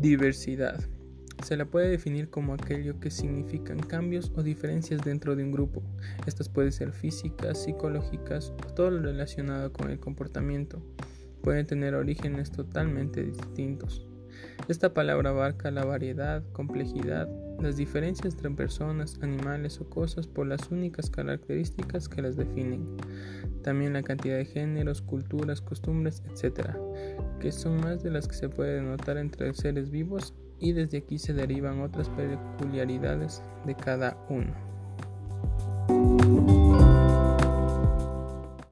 Diversidad. Se la puede definir como aquello que significan cambios o diferencias dentro de un grupo. Estas pueden ser físicas, psicológicas o todo lo relacionado con el comportamiento. Pueden tener orígenes totalmente distintos. Esta palabra abarca la variedad, complejidad, las diferencias entre personas, animales o cosas por las únicas características que las definen. También la cantidad de géneros, culturas, costumbres, etc., que son más de las que se puede notar entre seres vivos y desde aquí se derivan otras peculiaridades de cada uno.